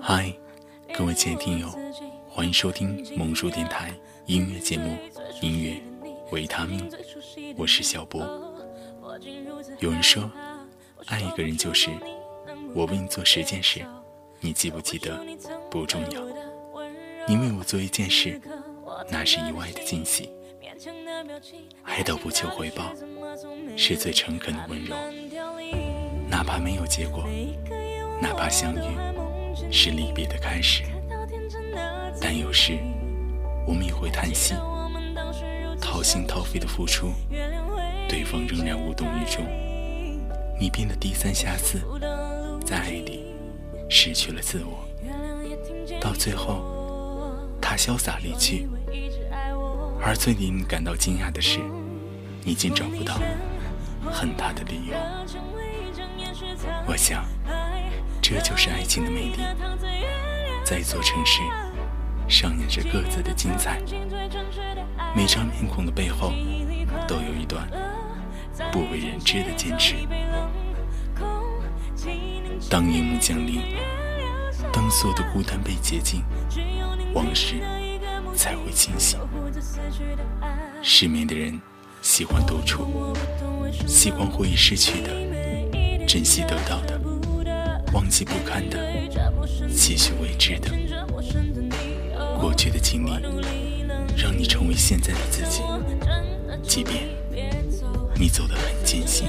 嗨，各位亲爱的听友，欢迎收听萌叔电台音乐节目《音乐维他命》，我是小波。有人说，爱一个人就是我为你做十件事，你记不记得不重要，你为我做一件事，那是意外的惊喜。爱到不求回报，是最诚恳的温柔。哪怕没有结果，哪怕相遇是离别的开始，但有时我们也会叹息，掏心掏肺的付出，对方仍然无动于衷。你变得低三下四，在爱里失去了自我，到最后他潇洒离去。而最令你感到惊讶的是，你竟找不到恨他的理由。我想，这就是爱情的魅力，在一座城市上演着各自的精彩。每张面孔的背后，都有一段不为人知的坚持。当夜幕降临，当所有的孤单被洁净，往事才会清醒。失眠的人喜欢独处，喜欢回忆失去的，珍惜得到的，忘记不堪的，继续未知的。过去的经历让你成为现在的自己，即便你走得很艰辛。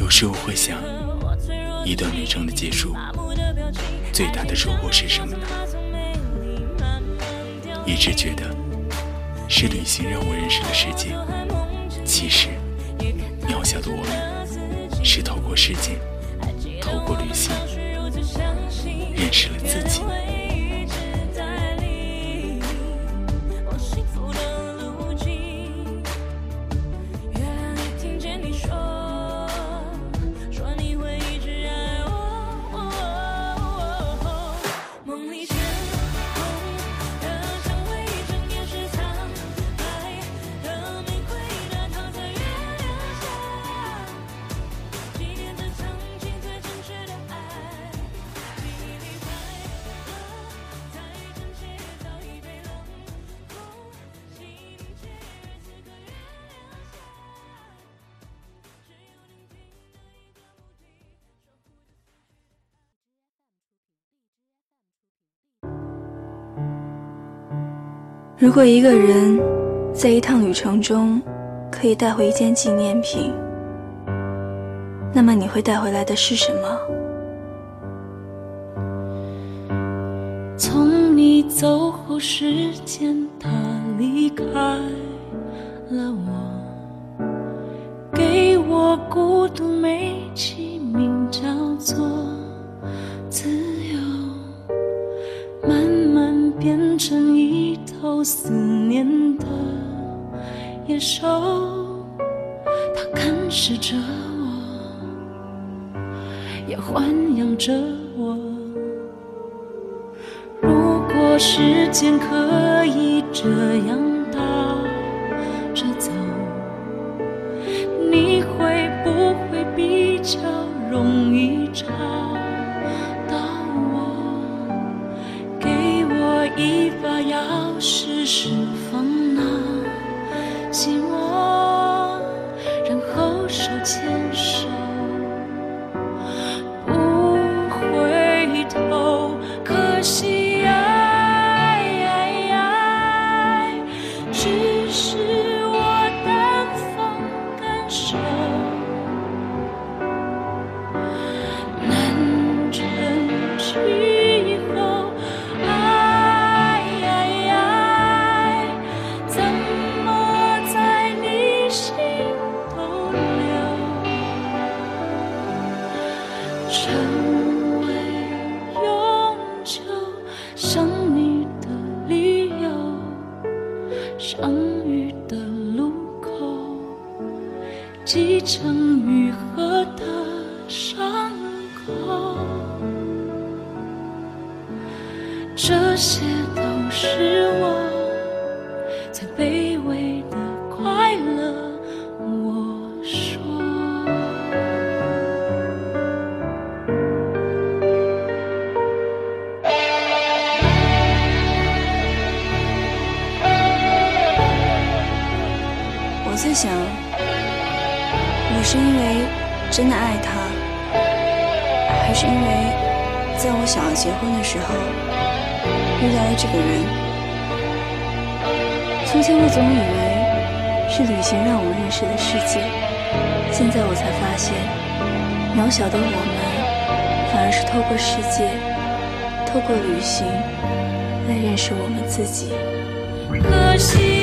有时候会想，一段旅程的结束，最大的收获是什么呢？一直觉得是旅行让我认识了世界，其实渺小的我们是透过时间，过旅行认识了自己。如果一个人在一趟旅程中可以带回一件纪念品，那么你会带回来的是什么？从你走后，时间它离开了我，给我孤独美其名叫做自由，慢慢变成一。思念的野兽，它啃食着我，也豢养着我。如果时间可以这样些都是这个人？从前我总以为是旅行让我认识了世界，现在我才发现，渺小的我们反而是透过世界，透过旅行来认识我们自己。可惜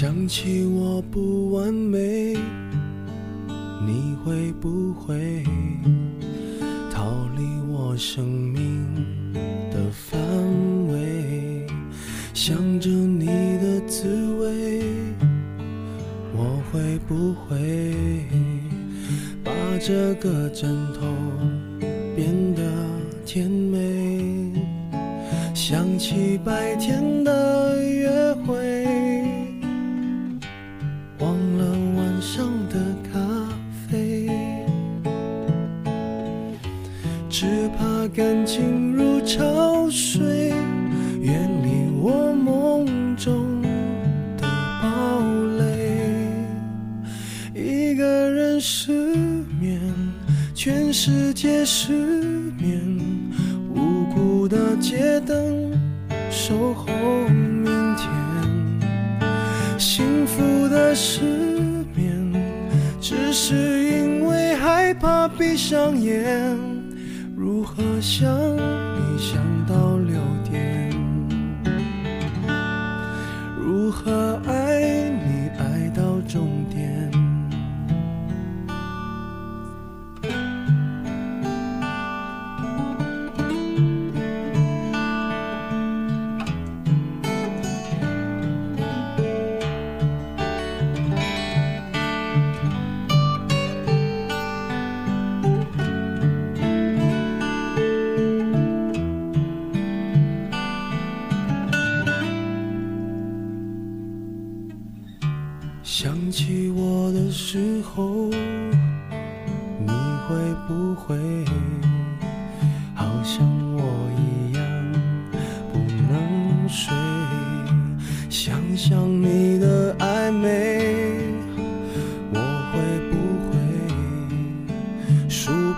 想起我不完美，你会不会逃离我生命的范围？想着你的滋味，我会不会把这个枕头变得甜美？想起白天的潮水，远离我梦中的堡垒。一个人失眠，全世界失眠。无辜的街灯守候明天。幸福的失眠，只是因为害怕闭上眼。如何想如何爱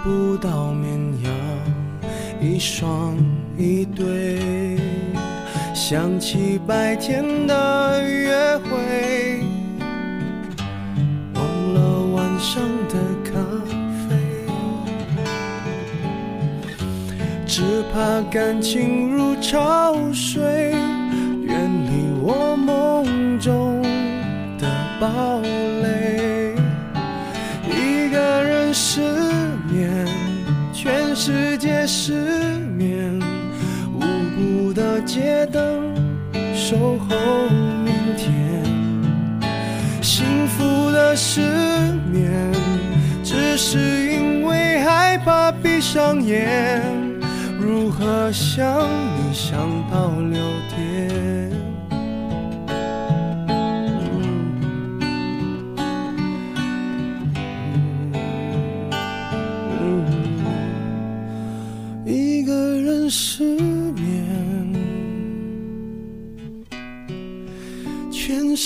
不到绵羊一双一对？想起白天的约会。忘了晚上的咖啡，只怕感情如潮水，远离我梦中的堡垒。失眠，无辜的街灯守候明天。幸福的失眠，只是因为害怕闭上眼。如何想你想到六点？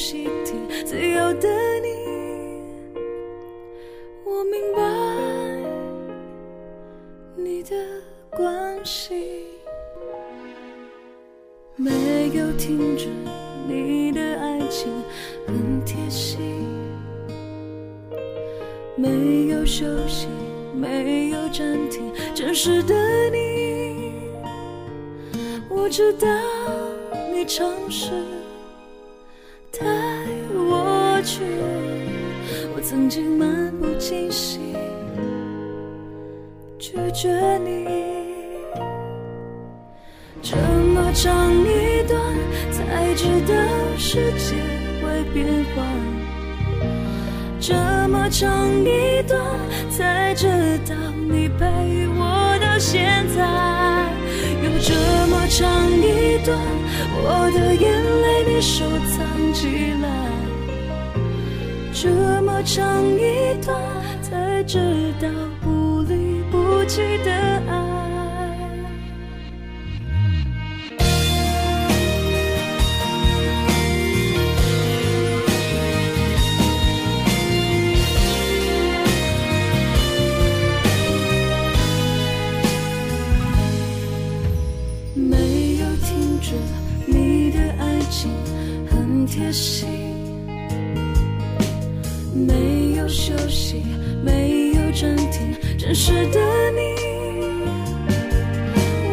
习题，自由的你，我明白你的关系。没有停止，你的爱情很贴心。没有休息，没有暂停，真实的你，我知道你尝试世界会变换。这么长一段，才知道你陪我到现在。有这么长一段，我的眼泪你收藏起来。这么长一段，才知道不离不弃的爱。息，没有暂停，真实的你，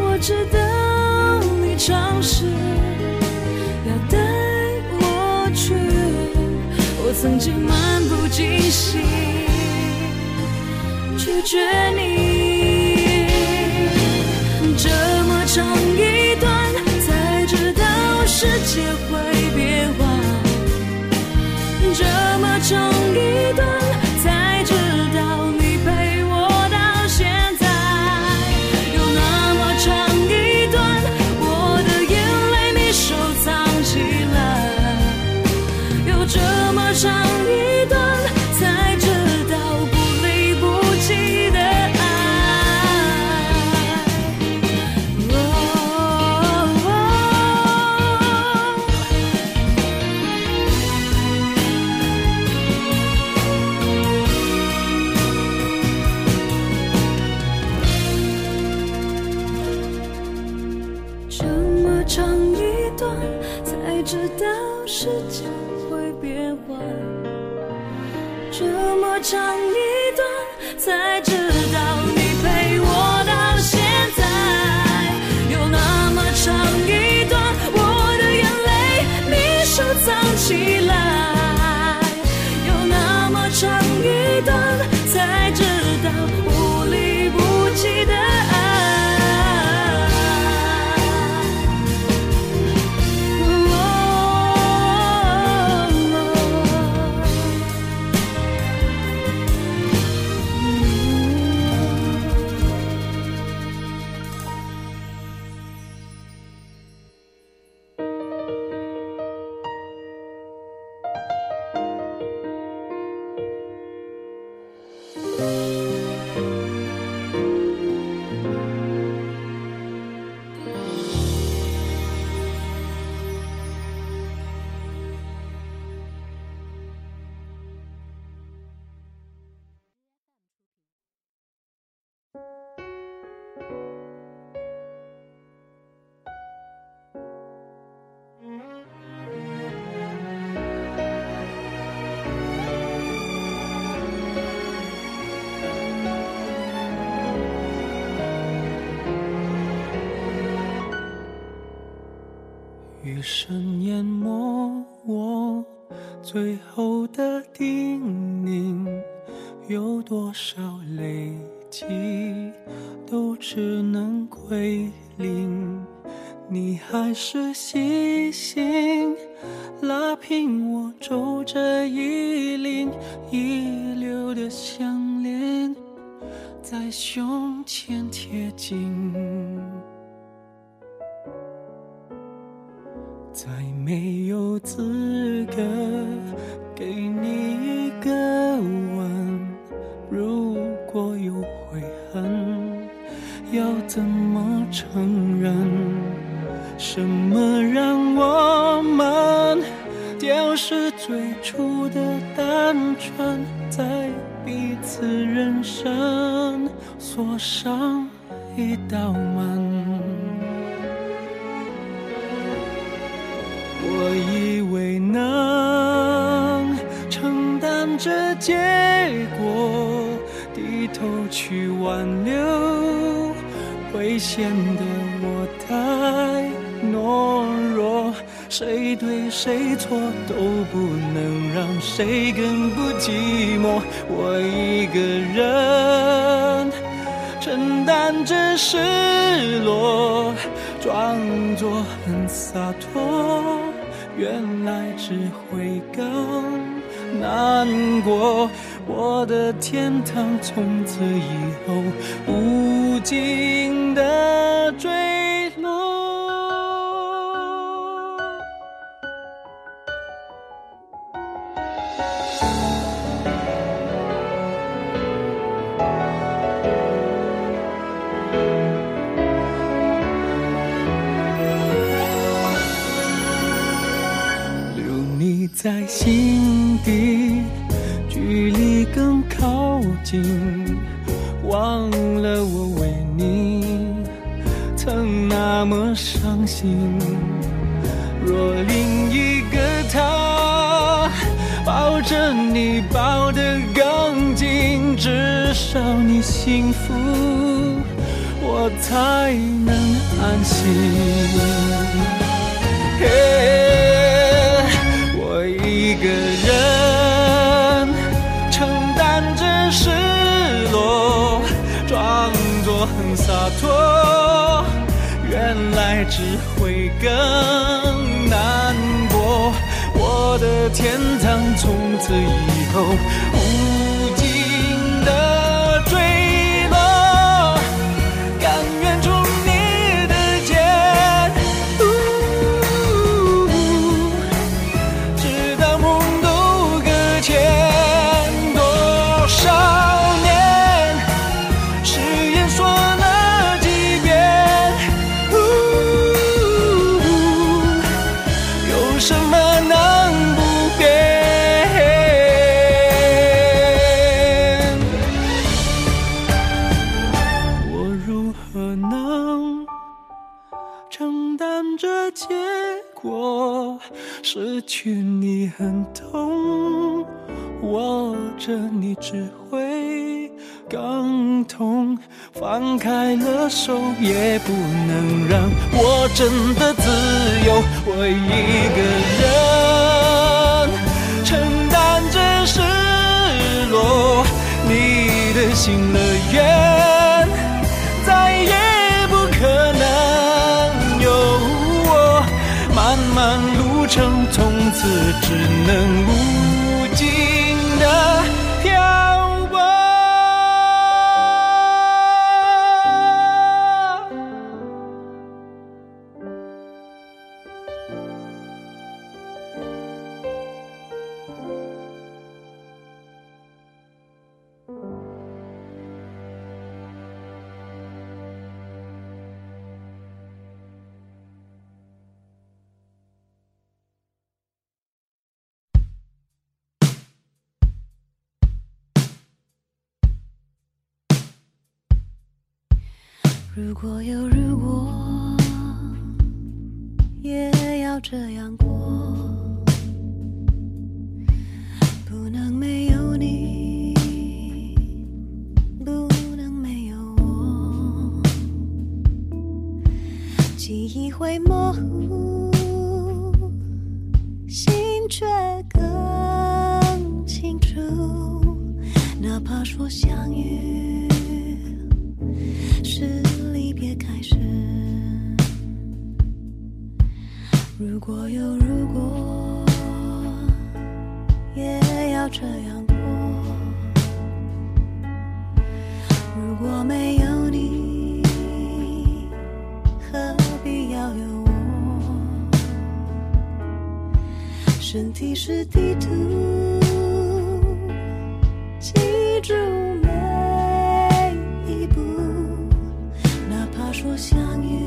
我知道你尝试要带我去，我曾经漫不经心拒绝你。余声淹没我最后的叮咛，有多少累积都只能归零。你还是细心拉平我皱着衣领，遗留的项链在胸前贴紧。再没有资格给你一个吻。如果有悔恨，要怎么承认？什么让我们丢失最初的单纯，在彼此人生锁上一道门？我以为能承担这结果，低头去挽留，会显得我太懦弱。谁对谁错都不能让谁更不寂寞。我一个人承担着失落，装作很洒脱。原来只会更难过，我的天堂从此以后无尽的追至少你幸福，我才能安心。嘿，我一个人承担着失落，装作很洒脱，原来只会更难过。我的天堂从此以后着你只会更痛。放开了手，也不能让我真的自由。我一个人承担着失落，你的心乐园再也不可能有我。漫漫路程，从此只能无的漂如果有如果也要这样过。不能没有你不能没有我记忆会模糊心却更清楚哪怕说相遇是如果有如果也要这样过如果没有你何必要有我？身体是地图记住每一步哪怕说相遇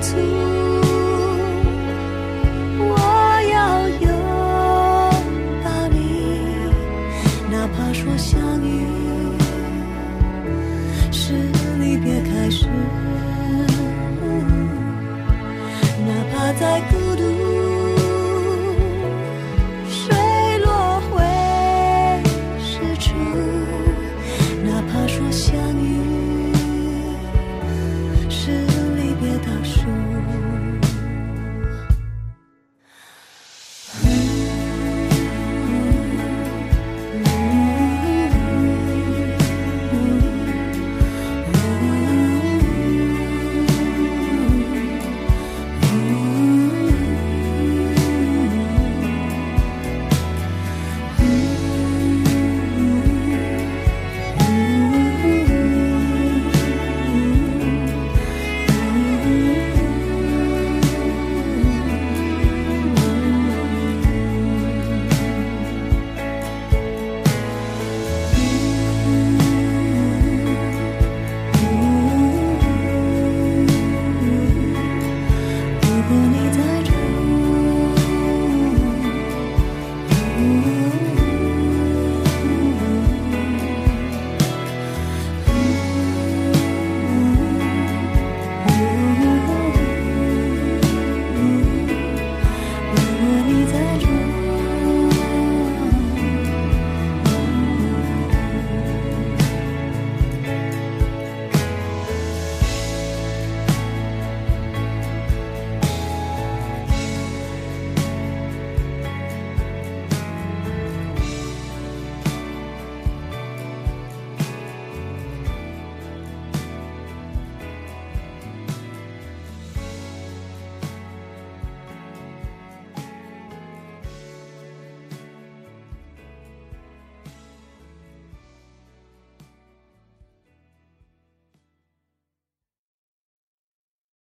To.